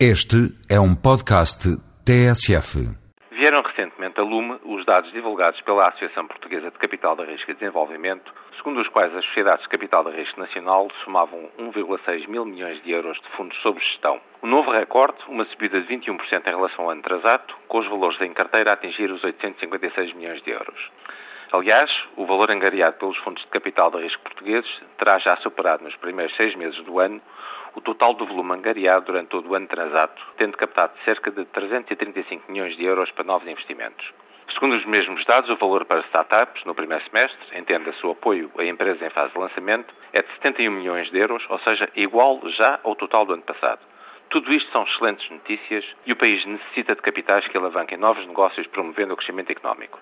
Este é um podcast TSF. Vieram recentemente a lume os dados divulgados pela Associação Portuguesa de Capital de Risco e Desenvolvimento, segundo os quais as sociedades de capital de risco nacional somavam 1,6 mil milhões de euros de fundos sob gestão. O novo recorde, uma subida de 21% em relação ao ano atrasado, com os valores em carteira a atingir os 856 milhões de euros. Aliás, o valor angariado pelos fundos de capital de risco portugueses terá já superado nos primeiros seis meses do ano o total do volume angariado durante todo o ano transato, tendo captado cerca de 335 milhões de euros para novos investimentos. Segundo os mesmos dados, o valor para startups no primeiro semestre, entenda-se o apoio a empresas em fase de lançamento, é de 71 milhões de euros, ou seja, igual já ao total do ano passado. Tudo isto são excelentes notícias e o país necessita de capitais que alavanquem novos negócios promovendo o crescimento económico.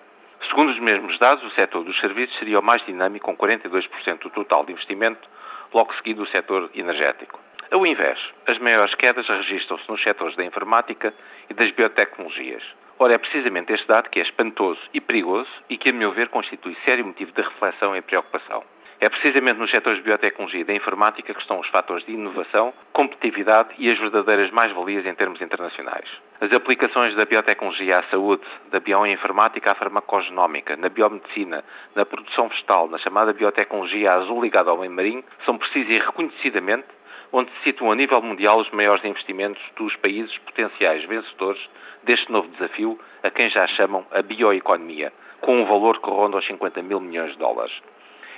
Segundo os mesmos dados, o setor dos serviços seria o mais dinâmico, com 42% do total de investimento, logo seguido o setor energético. Ao invés, as maiores quedas registram-se nos setores da informática e das biotecnologias. Ora, é precisamente este dado que é espantoso e perigoso e que, a meu ver, constitui sério motivo de reflexão e preocupação. É precisamente nos setores de biotecnologia e da informática que estão os fatores de inovação, competitividade e as verdadeiras mais-valias em termos internacionais. As aplicações da biotecnologia à saúde, da bioinformática à farmacogenómica, na biomedicina, na produção vegetal, na chamada biotecnologia azul ligada ao meio marinho, são precisas e reconhecidamente onde se situam a nível mundial os maiores investimentos dos países potenciais vencedores deste novo desafio, a quem já chamam a bioeconomia, com um valor que ronda aos 50 mil milhões de dólares.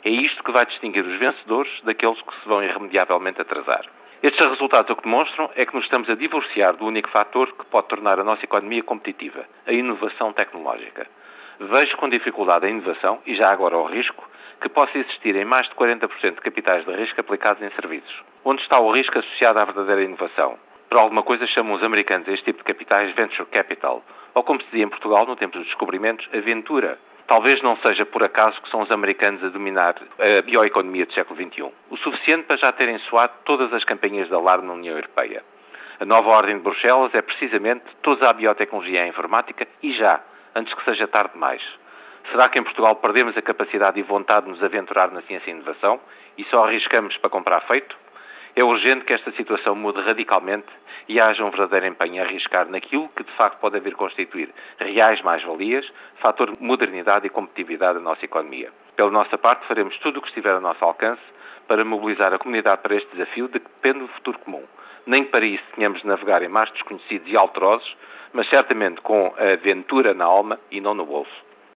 É isto que vai distinguir os vencedores daqueles que se vão irremediavelmente atrasar. Estes resultados o que demonstram é que nos estamos a divorciar do único fator que pode tornar a nossa economia competitiva, a inovação tecnológica. Vejo com dificuldade a inovação, e já agora o risco, que possa existir em mais de 40% de capitais de risco aplicados em serviços. Onde está o risco associado à verdadeira inovação? Por alguma coisa chamam os americanos este tipo de capitais venture capital, ou como se dizia em Portugal no tempo dos descobrimentos, aventura. Talvez não seja por acaso que são os americanos a dominar a bioeconomia do século XXI. O suficiente para já terem soado todas as campanhas de alarme na União Europeia. A nova ordem de Bruxelas é precisamente toda a biotecnologia e a informática e já, antes que seja tarde demais. Será que em Portugal perdemos a capacidade e vontade de nos aventurar na ciência e inovação e só arriscamos para comprar feito? É urgente que esta situação mude radicalmente e haja um verdadeiro empenho a arriscar naquilo que de facto pode vir constituir reais mais-valias, fator de modernidade e competitividade da nossa economia. Pela nossa parte, faremos tudo o que estiver ao nosso alcance para mobilizar a comunidade para este desafio de que depende do futuro comum. Nem para isso tenhamos de navegar em mares desconhecidos e alterosos, mas certamente com a aventura na alma e não no bolso.